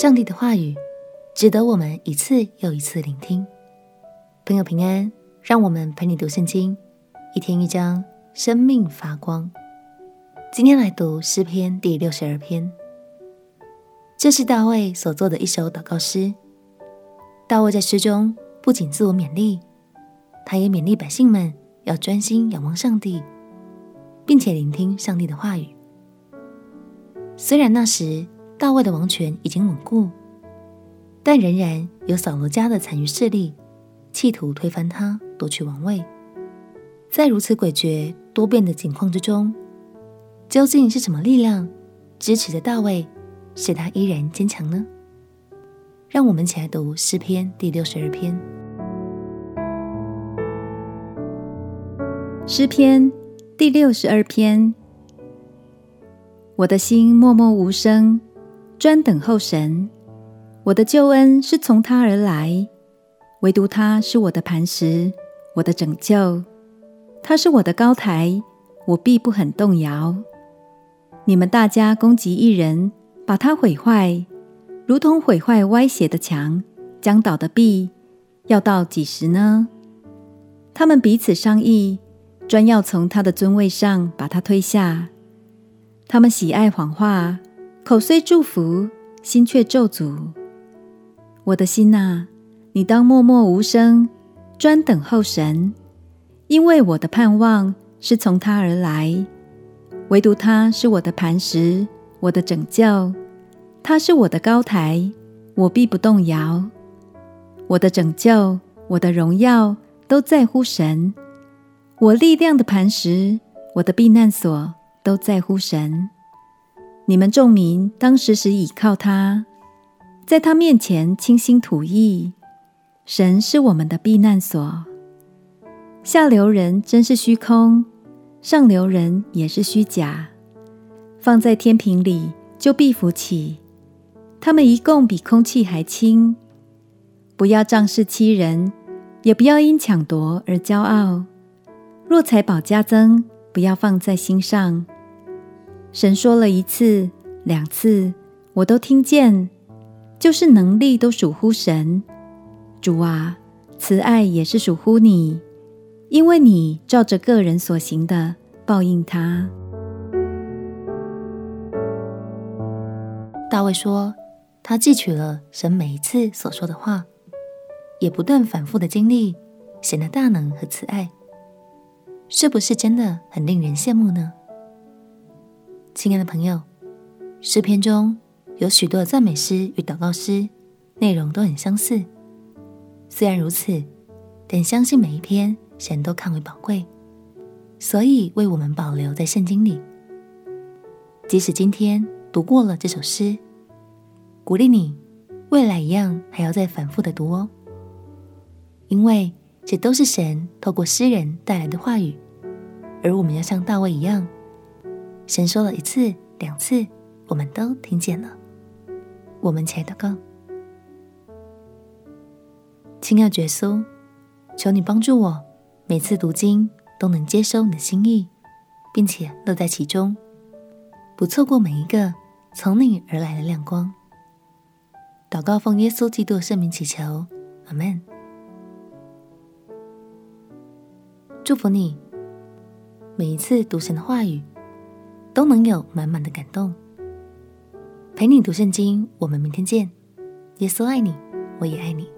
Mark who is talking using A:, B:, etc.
A: 上帝的话语值得我们一次又一次聆听。朋友平安，让我们陪你读圣经，一天一章，生命发光。今天来读诗篇第六十二篇，这是大卫所作的一首祷告诗。大卫在诗中不仅自我勉励，他也勉励百姓们要专心仰望上帝，并且聆听上帝的话语。虽然那时大卫的王权已经稳固，但仍然有扫罗家的残余势力企图推翻他，夺取王位。在如此诡谲多变的境况之中，究竟是什么力量支持着大卫，使他依然坚强呢？让我们一起来读诗篇第六十二篇。
B: 诗篇第六十二篇。我的心默默无声，专等候神。我的救恩是从他而来，唯独他是我的磐石，我的拯救。他是我的高台，我必不很动摇。你们大家攻击一人，把他毁坏，如同毁坏歪斜的墙、将倒的壁，要到几时呢？他们彼此商议，专要从他的尊位上把他推下。他们喜爱谎话，口虽祝福，心却咒诅。我的心啊，你当默默无声，专等候神，因为我的盼望是从他而来。唯独他是我的磐石，我的拯救，他是我的高台，我必不动摇。我的拯救，我的荣耀都在乎神，我力量的磐石，我的避难所。都在乎神，你们众民当时时倚靠他，在他面前倾心吐意。神是我们的避难所。下流人真是虚空，上流人也是虚假。放在天平里就必浮起，他们一共比空气还轻。不要仗势欺人，也不要因抢夺而骄傲。若财宝加增，不要放在心上。神说了一次、两次，我都听见，就是能力都属乎神。主啊，慈爱也是属乎你，因为你照着个人所行的报应他。
A: 大卫说，他记取了神每一次所说的话，也不断反复的经历神的大能和慈爱，是不是真的很令人羡慕呢？亲爱的朋友，诗篇中有许多赞美诗与祷告诗，内容都很相似。虽然如此，但相信每一篇神都看为宝贵，所以为我们保留在圣经里。即使今天读过了这首诗，鼓励你未来一样还要再反复的读哦，因为这都是神透过诗人带来的话语，而我们要像大卫一样。神说了一次、两次，我们都听见了。我们且祷告，亲爱的耶稣，求你帮助我，每次读经都能接收你的心意，并且乐在其中，不错过每一个从你而来的亮光。祷告奉耶稣基督的圣名祈求，阿门。祝福你，每一次读神的话语。都能有满满的感动。陪你读圣经，我们明天见。耶稣爱你，我也爱你。